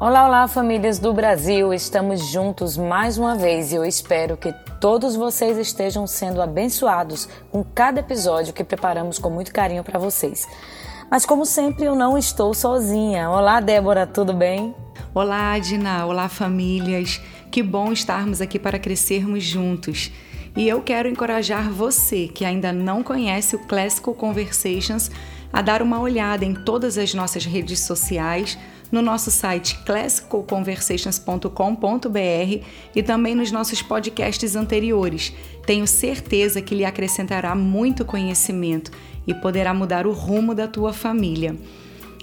Olá, olá, famílias do Brasil! Estamos juntos mais uma vez e eu espero que todos vocês estejam sendo abençoados com cada episódio que preparamos com muito carinho para vocês. Mas, como sempre, eu não estou sozinha. Olá, Débora, tudo bem? Olá, Adina! Olá, famílias! Que bom estarmos aqui para crescermos juntos. E eu quero encorajar você que ainda não conhece o Classical Conversations a dar uma olhada em todas as nossas redes sociais no nosso site classicalconversations.com.br e também nos nossos podcasts anteriores. Tenho certeza que lhe acrescentará muito conhecimento e poderá mudar o rumo da tua família.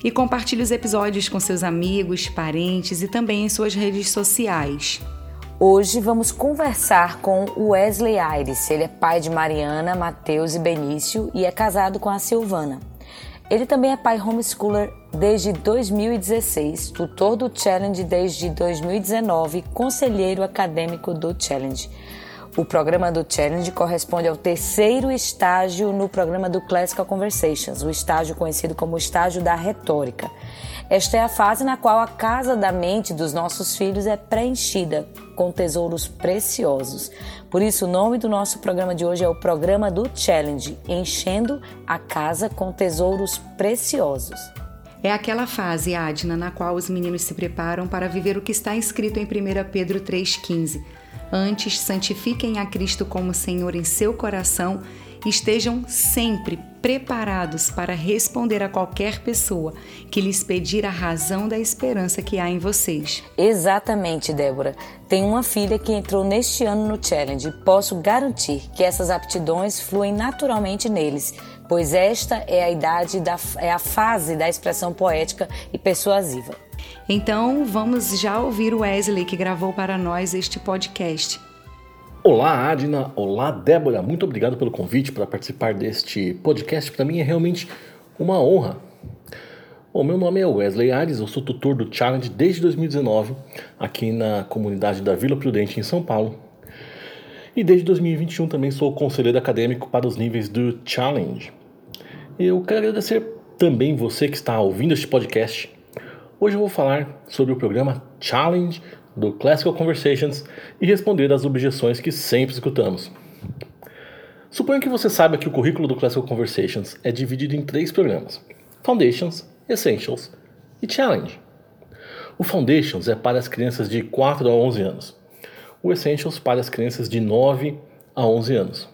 E compartilhe os episódios com seus amigos, parentes e também em suas redes sociais. Hoje vamos conversar com Wesley Aires. Ele é pai de Mariana, Mateus e Benício e é casado com a Silvana. Ele também é pai homeschooler desde 2016, tutor do Challenge desde 2019, conselheiro acadêmico do Challenge. O programa do Challenge corresponde ao terceiro estágio no programa do Classical Conversations, o estágio conhecido como estágio da retórica. Esta é a fase na qual a casa da mente dos nossos filhos é preenchida com tesouros preciosos. Por isso, o nome do nosso programa de hoje é o Programa do Challenge Enchendo a Casa com Tesouros Preciosos. É aquela fase, Adna, na qual os meninos se preparam para viver o que está escrito em 1 Pedro 3,15. Antes, santifiquem a Cristo como Senhor em seu coração estejam sempre preparados para responder a qualquer pessoa que lhes pedir a razão da esperança que há em vocês. Exatamente, Débora. Tenho uma filha que entrou neste ano no Challenge e posso garantir que essas aptidões fluem naturalmente neles, pois esta é a idade da é a fase da expressão poética e persuasiva. Então, vamos já ouvir o Wesley que gravou para nós este podcast. Olá, Adina. Olá, Débora. Muito obrigado pelo convite para participar deste podcast. Para mim é realmente uma honra. Bom, meu nome é Wesley Ares, eu sou tutor do Challenge desde 2019, aqui na comunidade da Vila Prudente, em São Paulo. E desde 2021 também sou conselheiro acadêmico para os níveis do Challenge. Eu quero agradecer também você que está ouvindo este podcast. Hoje eu vou falar sobre o programa Challenge do Classical Conversations e responder às objeções que sempre escutamos. Suponho que você saiba que o currículo do Classical Conversations é dividido em três programas: Foundations, Essentials e Challenge. O Foundations é para as crianças de 4 a 11 anos. O Essentials para as crianças de 9 a 11 anos.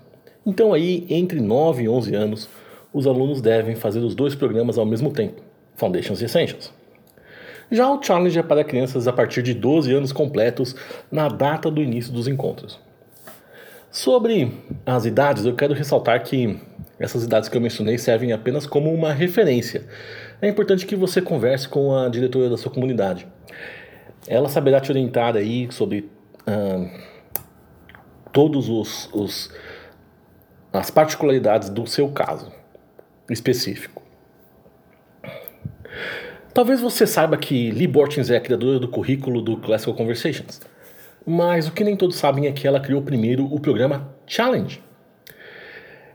Então aí, entre 9 e 11 anos, os alunos devem fazer os dois programas ao mesmo tempo, Foundations e Essentials. Já o Challenge é para crianças a partir de 12 anos completos na data do início dos encontros. Sobre as idades, eu quero ressaltar que essas idades que eu mencionei servem apenas como uma referência. É importante que você converse com a diretora da sua comunidade. Ela saberá te orientar aí sobre ah, todos os, os as particularidades do seu caso específico. Talvez você saiba que Lee Bortins é a criadora do currículo do Classical Conversations, mas o que nem todos sabem é que ela criou primeiro o programa Challenge.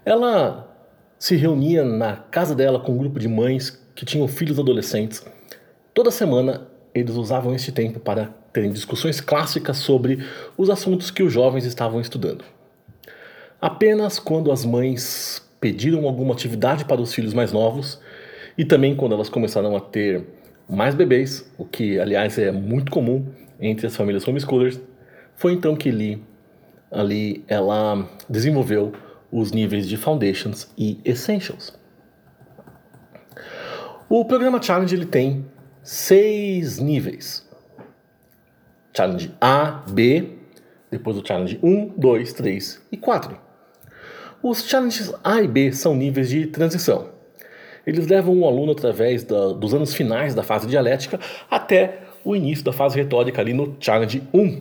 Ela se reunia na casa dela com um grupo de mães que tinham filhos adolescentes. Toda semana eles usavam este tempo para terem discussões clássicas sobre os assuntos que os jovens estavam estudando. Apenas quando as mães pediram alguma atividade para os filhos mais novos, e também quando elas começaram a ter mais bebês, o que aliás é muito comum entre as famílias homeschoolers, foi então que Lee, ali ela desenvolveu os níveis de Foundations e Essentials. O programa Challenge ele tem seis níveis. Challenge A, B, depois o Challenge 1, 2, 3 e 4. Os Challenges A e B são níveis de transição. Eles levam o aluno através da, dos anos finais da fase dialética até o início da fase retórica ali no Challenge 1.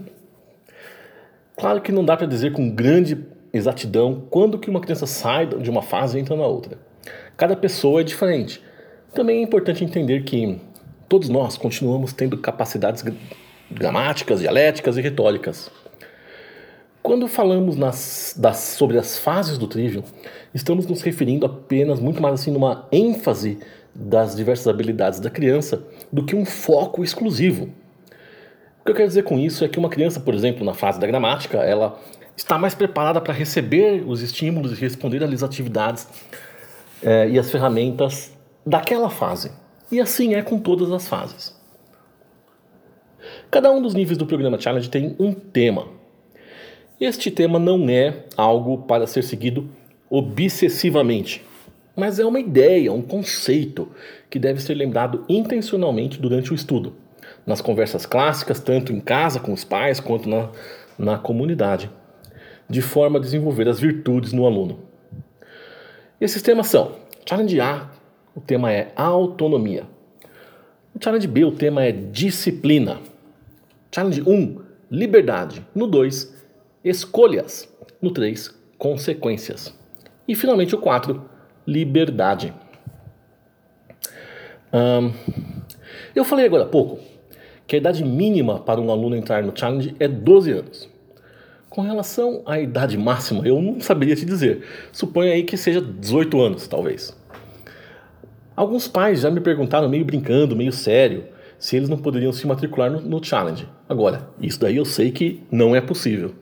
Claro que não dá para dizer com grande exatidão quando que uma criança sai de uma fase e entra na outra. Cada pessoa é diferente. Também é importante entender que todos nós continuamos tendo capacidades gramáticas, dialéticas e retóricas. Quando falamos nas, das, sobre as fases do trivium, estamos nos referindo apenas muito mais assim numa ênfase das diversas habilidades da criança do que um foco exclusivo. O que eu quero dizer com isso é que uma criança, por exemplo, na fase da gramática, ela está mais preparada para receber os estímulos e responder às atividades é, e as ferramentas daquela fase. E assim é com todas as fases. Cada um dos níveis do programa Challenge tem um tema. Este tema não é algo para ser seguido obsessivamente, mas é uma ideia, um conceito que deve ser lembrado intencionalmente durante o estudo, nas conversas clássicas, tanto em casa com os pais quanto na, na comunidade, de forma a desenvolver as virtudes no aluno. Esses temas são: Challenge A, o tema é autonomia. No Challenge B, o tema é disciplina. Challenge 1, liberdade. No 2, escolhas. No 3, consequências. E finalmente o 4, liberdade. Um, eu falei agora há pouco que a idade mínima para um aluno entrar no challenge é 12 anos. Com relação à idade máxima, eu não saberia te dizer. Suponho aí que seja 18 anos, talvez. Alguns pais já me perguntaram, meio brincando, meio sério, se eles não poderiam se matricular no, no challenge. Agora, isso daí eu sei que não é possível.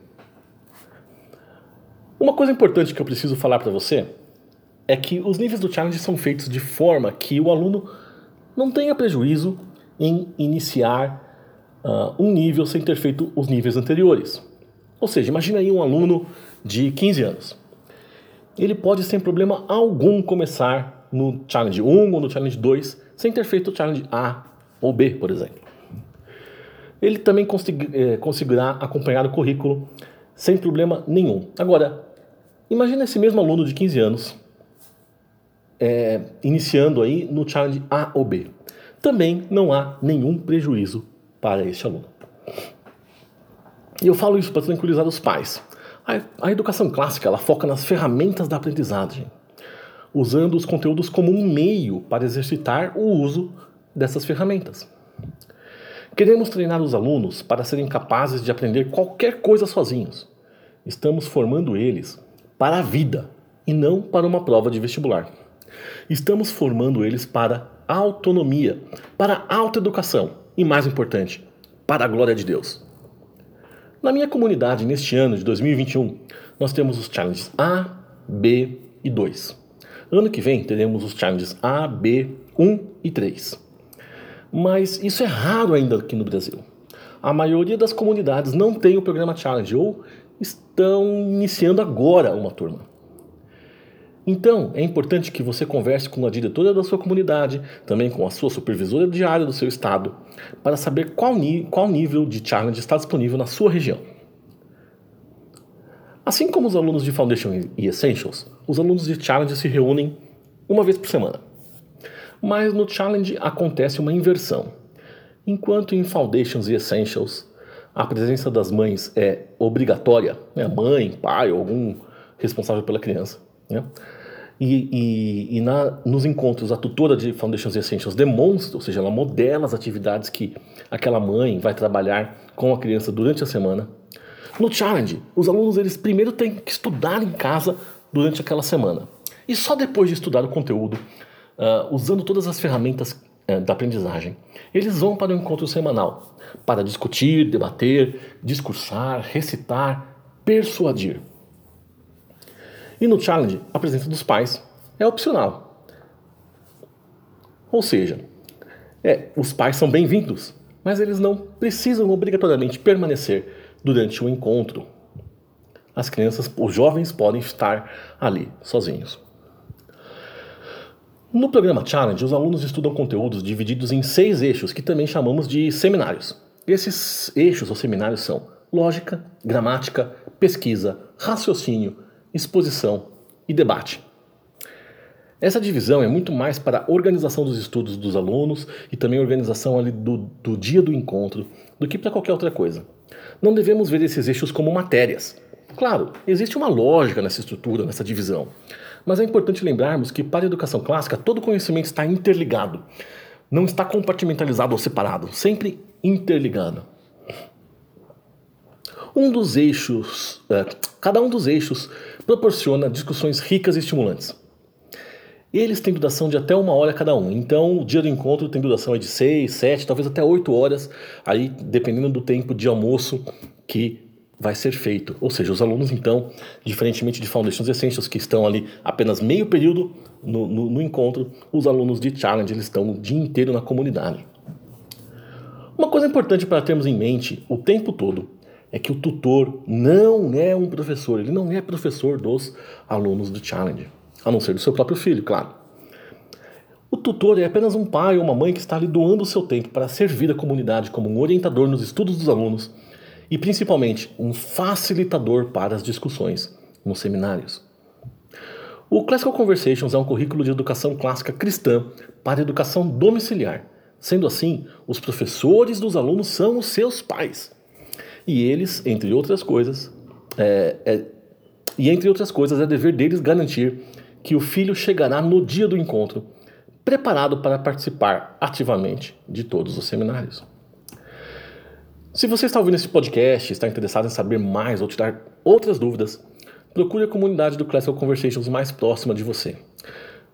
Uma coisa importante que eu preciso falar para você é que os níveis do challenge são feitos de forma que o aluno não tenha prejuízo em iniciar uh, um nível sem ter feito os níveis anteriores. Ou seja, imagina aí um aluno de 15 anos. Ele pode sem problema algum começar no challenge 1 ou no challenge 2 sem ter feito o challenge A ou B, por exemplo. Ele também eh, conseguirá acompanhar o currículo sem problema nenhum. Agora, imagina esse mesmo aluno de 15 anos é, iniciando aí no challenge A ou B. Também não há nenhum prejuízo para este aluno. E eu falo isso para tranquilizar os pais. A, a educação clássica ela foca nas ferramentas da aprendizagem, usando os conteúdos como um meio para exercitar o uso dessas ferramentas. Queremos treinar os alunos para serem capazes de aprender qualquer coisa sozinhos. Estamos formando eles para a vida e não para uma prova de vestibular. Estamos formando eles para autonomia, para a autoeducação e, mais importante, para a glória de Deus. Na minha comunidade, neste ano de 2021, nós temos os challenges A, B e 2. Ano que vem teremos os challenges A, B, 1 e 3. Mas isso é raro ainda aqui no Brasil. A maioria das comunidades não tem o programa Challenge ou estão iniciando agora uma turma. Então, é importante que você converse com a diretora da sua comunidade, também com a sua supervisora diária do seu estado, para saber qual, qual nível de challenge está disponível na sua região. Assim como os alunos de Foundation e Essentials, os alunos de Challenge se reúnem uma vez por semana. Mas no Challenge acontece uma inversão. Enquanto em Foundations e Essentials a presença das mães é obrigatória, né? mãe, pai algum responsável pela criança, né? E, e, e na, nos encontros, a tutora de Foundations Essentials demonstra, ou seja, ela modela as atividades que aquela mãe vai trabalhar com a criança durante a semana. No Challenge, os alunos eles primeiro têm que estudar em casa durante aquela semana. E só depois de estudar o conteúdo, uh, usando todas as ferramentas uh, da aprendizagem, eles vão para o encontro semanal para discutir, debater, discursar, recitar, persuadir. E no challenge, a presença dos pais é opcional. Ou seja, é, os pais são bem-vindos, mas eles não precisam obrigatoriamente permanecer durante o encontro. As crianças, os jovens podem estar ali sozinhos. No programa Challenge, os alunos estudam conteúdos divididos em seis eixos que também chamamos de seminários. Esses eixos ou seminários são lógica, gramática, pesquisa, raciocínio, exposição e debate. Essa divisão é muito mais para a organização dos estudos dos alunos e também organização ali do, do dia do encontro do que para qualquer outra coisa. Não devemos ver esses eixos como matérias. Claro, existe uma lógica nessa estrutura, nessa divisão. Mas é importante lembrarmos que para a educação clássica todo conhecimento está interligado. Não está compartimentalizado ou separado, sempre interligado. Um dos eixos, é, cada um dos eixos proporciona discussões ricas e estimulantes. Eles têm duração de até uma hora cada um. Então, o dia do encontro tem duração de 6, 7, talvez até 8 horas, aí dependendo do tempo de almoço que vai ser feito. Ou seja, os alunos, então, diferentemente de Foundations Essentials, que estão ali apenas meio período no, no, no encontro, os alunos de Challenge eles estão o dia inteiro na comunidade. Uma coisa importante para termos em mente o tempo todo é que o tutor não é um professor, ele não é professor dos alunos do Challenge a não ser do seu próprio filho, claro. O tutor é apenas um pai ou uma mãe que está lhe doando o seu tempo para servir a comunidade como um orientador nos estudos dos alunos e, principalmente, um facilitador para as discussões nos seminários. O Classical Conversations é um currículo de educação clássica cristã para educação domiciliar. Sendo assim, os professores dos alunos são os seus pais. E eles, entre outras coisas, é, é, e entre outras coisas, é dever deles garantir que o filho chegará no dia do encontro, preparado para participar ativamente de todos os seminários. Se você está ouvindo esse podcast está interessado em saber mais ou tirar outras dúvidas, procure a comunidade do Classical Conversations mais próxima de você.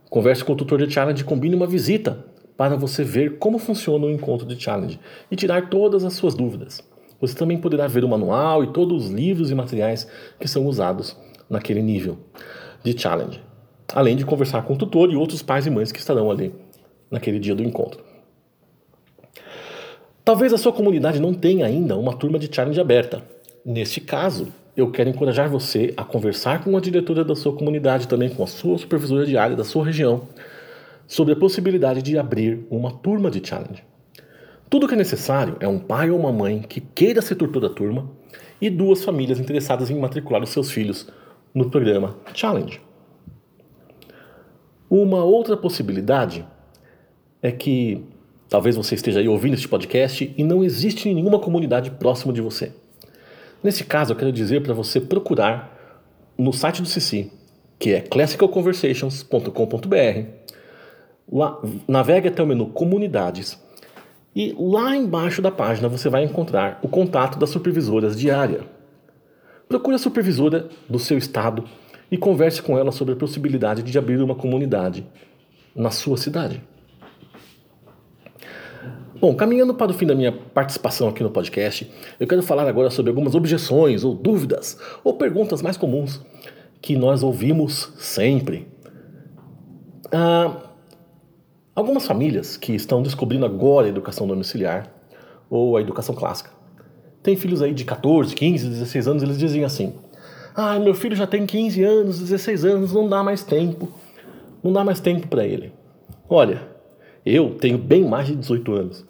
Converse com o tutor de Challenge e combine uma visita para você ver como funciona o encontro de Challenge e tirar todas as suas dúvidas. Você também poderá ver o manual e todos os livros e materiais que são usados naquele nível de Challenge além de conversar com o tutor e outros pais e mães que estarão ali naquele dia do encontro. Talvez a sua comunidade não tenha ainda uma turma de challenge aberta. Neste caso, eu quero encorajar você a conversar com a diretora da sua comunidade, também com a sua supervisora de área da sua região, sobre a possibilidade de abrir uma turma de challenge. Tudo que é necessário é um pai ou uma mãe que queira ser tutor da turma e duas famílias interessadas em matricular os seus filhos no programa Challenge. Uma outra possibilidade é que talvez você esteja aí ouvindo este podcast e não existe nenhuma comunidade próxima de você. Nesse caso, eu quero dizer para você procurar no site do CC, que é classicalconversations.com.br. Lá, navegue até o menu Comunidades e lá embaixo da página você vai encontrar o contato das supervisoras de área. Procure a supervisora do seu estado e converse com ela sobre a possibilidade de abrir uma comunidade na sua cidade. Bom, caminhando para o fim da minha participação aqui no podcast, eu quero falar agora sobre algumas objeções ou dúvidas ou perguntas mais comuns que nós ouvimos sempre. Ah, algumas famílias que estão descobrindo agora a educação domiciliar ou a educação clássica têm filhos aí de 14, 15, 16 anos, eles dizem assim: ah, meu filho já tem 15 anos, 16 anos, não dá mais tempo. Não dá mais tempo para ele. Olha, eu tenho bem mais de 18 anos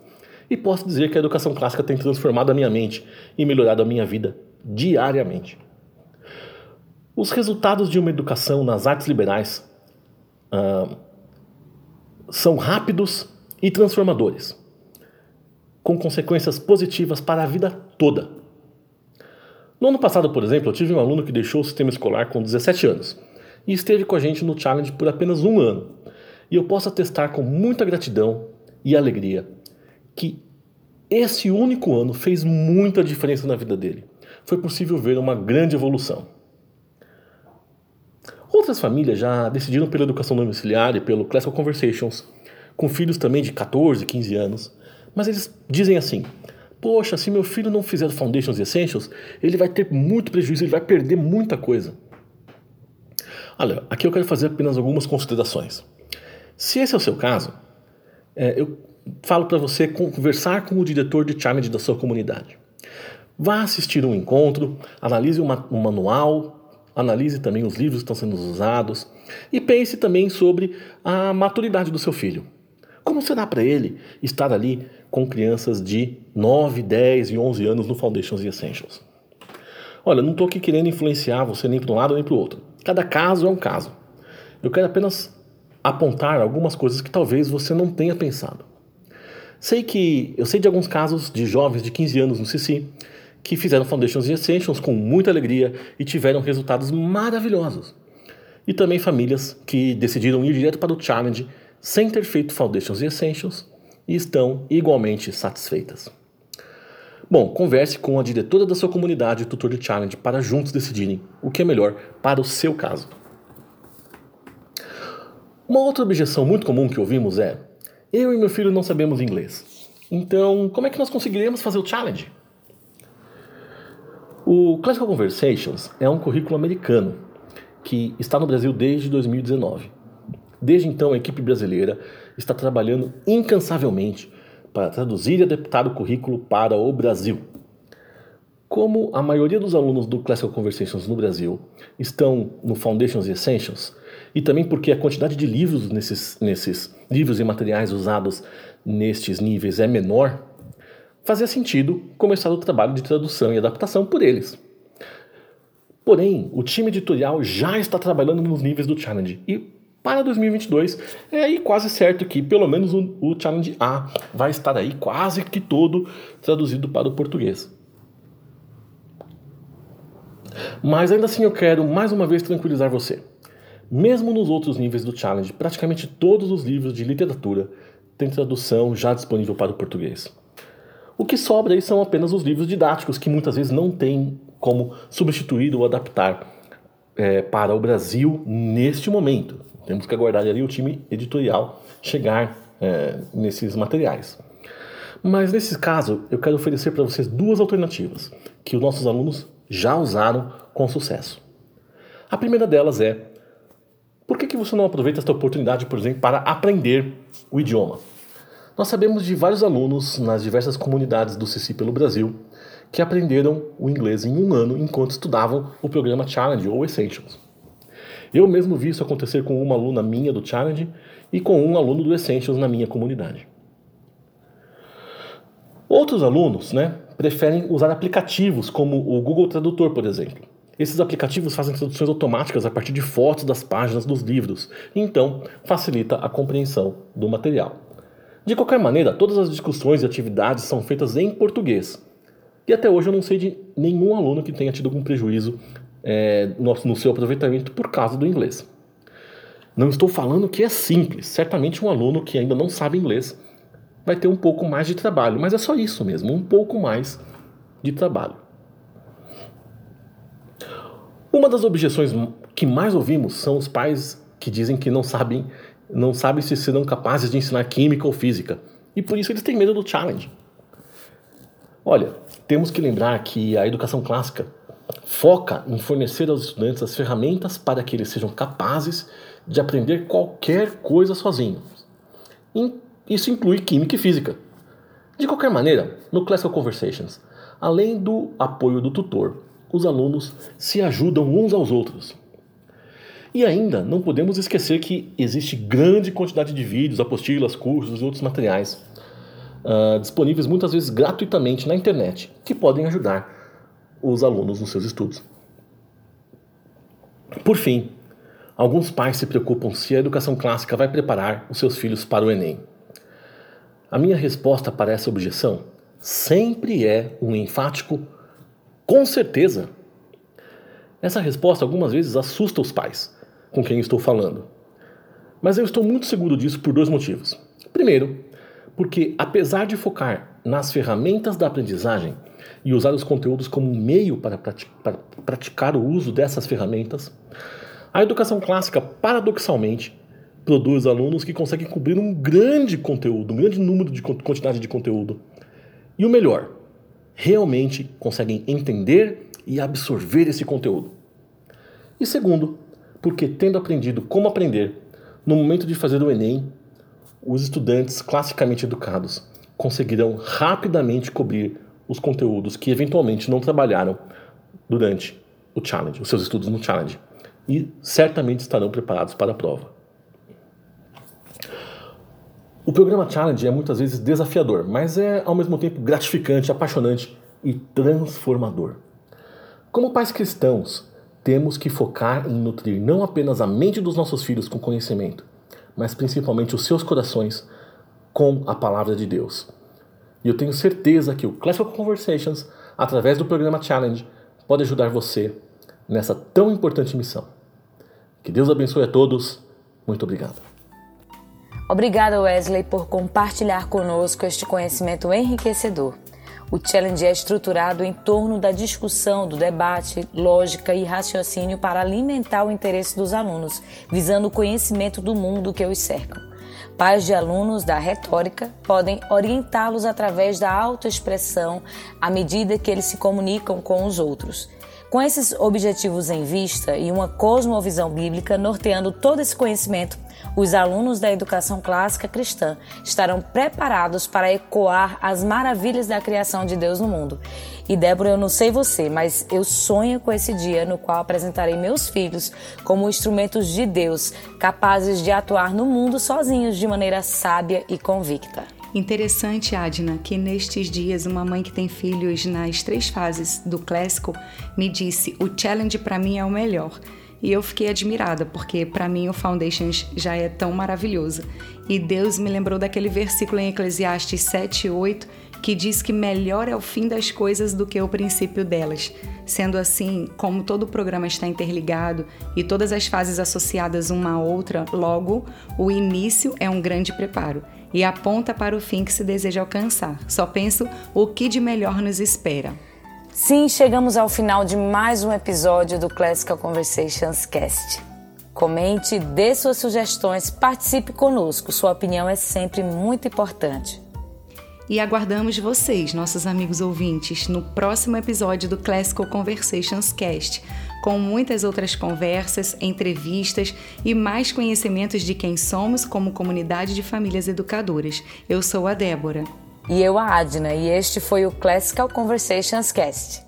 e posso dizer que a educação clássica tem transformado a minha mente e melhorado a minha vida diariamente. Os resultados de uma educação nas artes liberais ah, são rápidos e transformadores, com consequências positivas para a vida toda. No ano passado, por exemplo, eu tive um aluno que deixou o sistema escolar com 17 anos e esteve com a gente no Challenge por apenas um ano. E eu posso atestar com muita gratidão e alegria que esse único ano fez muita diferença na vida dele. Foi possível ver uma grande evolução. Outras famílias já decidiram pela educação domiciliar e pelo Classical Conversations, com filhos também de 14, 15 anos, mas eles dizem assim: Poxa, se meu filho não fizer Foundations e Essentials, ele vai ter muito prejuízo, ele vai perder muita coisa. Olha, aqui eu quero fazer apenas algumas considerações. Se esse é o seu caso, é, eu falo para você conversar com o diretor de challenge da sua comunidade. Vá assistir um encontro, analise uma, um manual, analise também os livros que estão sendo usados e pense também sobre a maturidade do seu filho. Como será para ele estar ali com crianças de 9, 10 e 11 anos no Foundations e Essentials? Olha, não estou aqui querendo influenciar você nem para um lado nem para o outro. Cada caso é um caso. Eu quero apenas apontar algumas coisas que talvez você não tenha pensado. Sei que eu sei de alguns casos de jovens de 15 anos no CC que fizeram Foundations e Essentials com muita alegria e tiveram resultados maravilhosos. E também famílias que decidiram ir direto para o Challenge sem ter feito Foundations e Essentials e estão igualmente satisfeitas. Bom, converse com a diretora da sua comunidade tutor de challenge para juntos decidirem o que é melhor para o seu caso. Uma outra objeção muito comum que ouvimos é: eu e meu filho não sabemos inglês. Então, como é que nós conseguiremos fazer o challenge? O Classical Conversations é um currículo americano que está no Brasil desde 2019. Desde então, a equipe brasileira está trabalhando incansavelmente para traduzir e adaptar o currículo para o Brasil. Como a maioria dos alunos do Classical Conversations no Brasil estão no Foundations e Essentials, e também porque a quantidade de livros nesses, nesses livros e materiais usados nestes níveis é menor, fazia sentido começar o trabalho de tradução e adaptação por eles. Porém, o time editorial já está trabalhando nos níveis do Challenge e para 2022 é aí quase certo que pelo menos o, o Challenge A vai estar aí quase que todo traduzido para o português. Mas ainda assim eu quero mais uma vez tranquilizar você. Mesmo nos outros níveis do Challenge, praticamente todos os livros de literatura têm tradução já disponível para o português. O que sobra aí são apenas os livros didáticos, que muitas vezes não tem como substituir ou adaptar é, para o Brasil neste momento. Temos que aguardar ali o time editorial chegar é, nesses materiais. Mas nesse caso, eu quero oferecer para vocês duas alternativas que os nossos alunos já usaram com sucesso. A primeira delas é: por que, que você não aproveita esta oportunidade, por exemplo, para aprender o idioma? Nós sabemos de vários alunos nas diversas comunidades do CC pelo Brasil que aprenderam o inglês em um ano enquanto estudavam o programa Challenge ou Essentials. Eu mesmo vi isso acontecer com uma aluna minha do Challenge e com um aluno do Essentials na minha comunidade. Outros alunos né, preferem usar aplicativos como o Google Tradutor, por exemplo. Esses aplicativos fazem traduções automáticas a partir de fotos das páginas dos livros, então facilita a compreensão do material. De qualquer maneira, todas as discussões e atividades são feitas em português. E até hoje eu não sei de nenhum aluno que tenha tido algum prejuízo é, no, no seu aproveitamento por causa do inglês. Não estou falando que é simples. Certamente um aluno que ainda não sabe inglês vai ter um pouco mais de trabalho, mas é só isso mesmo, um pouco mais de trabalho. Uma das objeções que mais ouvimos são os pais que dizem que não sabem não sabem se serão capazes de ensinar química ou física. E por isso eles têm medo do challenge. Olha, temos que lembrar que a educação clássica foca em fornecer aos estudantes as ferramentas para que eles sejam capazes de aprender qualquer coisa sozinhos. Isso inclui química e física. De qualquer maneira, no Classical Conversations, além do apoio do tutor, os alunos se ajudam uns aos outros. E ainda não podemos esquecer que existe grande quantidade de vídeos, apostilas, cursos e outros materiais uh, disponíveis muitas vezes gratuitamente na internet que podem ajudar os alunos nos seus estudos. Por fim, alguns pais se preocupam se a educação clássica vai preparar os seus filhos para o Enem. A minha resposta para essa objeção sempre é um enfático com certeza. Essa resposta algumas vezes assusta os pais, com quem estou falando. Mas eu estou muito seguro disso por dois motivos. Primeiro, porque apesar de focar nas ferramentas da aprendizagem e usar os conteúdos como meio para, para praticar o uso dessas ferramentas, a educação clássica, paradoxalmente, produz alunos que conseguem cobrir um grande conteúdo, um grande número de quantidade de conteúdo. E o melhor, realmente conseguem entender e absorver esse conteúdo. E segundo, porque, tendo aprendido como aprender, no momento de fazer o Enem, os estudantes classicamente educados conseguirão rapidamente cobrir os conteúdos que eventualmente não trabalharam durante o challenge, os seus estudos no challenge, e certamente estarão preparados para a prova. O programa Challenge é muitas vezes desafiador, mas é ao mesmo tempo gratificante, apaixonante e transformador. Como pais cristãos, temos que focar em nutrir não apenas a mente dos nossos filhos com conhecimento, mas principalmente os seus corações com a palavra de Deus. E eu tenho certeza que o Classical Conversations, através do programa Challenge, pode ajudar você nessa tão importante missão. Que Deus abençoe a todos. Muito obrigado. Obrigada, Wesley, por compartilhar conosco este conhecimento enriquecedor. O challenge é estruturado em torno da discussão, do debate, lógica e raciocínio para alimentar o interesse dos alunos, visando o conhecimento do mundo que os cercam. Pais de alunos da retórica podem orientá-los através da autoexpressão à medida que eles se comunicam com os outros. Com esses objetivos em vista e uma cosmovisão bíblica norteando todo esse conhecimento, os alunos da educação clássica cristã estarão preparados para ecoar as maravilhas da criação de Deus no mundo. E Débora, eu não sei você, mas eu sonho com esse dia no qual apresentarei meus filhos como instrumentos de Deus, capazes de atuar no mundo sozinhos de maneira sábia e convicta. Interessante, Adna, que nestes dias uma mãe que tem filhos nas três fases do clássico me disse: "O challenge para mim é o melhor". E eu fiquei admirada, porque para mim o Foundations já é tão maravilhoso. E Deus me lembrou daquele versículo em Eclesiastes 7 e 8 que diz que melhor é o fim das coisas do que o princípio delas. Sendo assim, como todo o programa está interligado e todas as fases associadas uma à outra, logo, o início é um grande preparo e aponta para o fim que se deseja alcançar. Só penso o que de melhor nos espera. Sim, chegamos ao final de mais um episódio do Classical Conversations Cast. Comente, dê suas sugestões, participe conosco. Sua opinião é sempre muito importante. E aguardamos vocês, nossos amigos ouvintes, no próximo episódio do Classical Conversations Cast, com muitas outras conversas, entrevistas e mais conhecimentos de quem somos como comunidade de famílias educadoras. Eu sou a Débora. E eu, a Adna, e este foi o Classical Conversations Cast.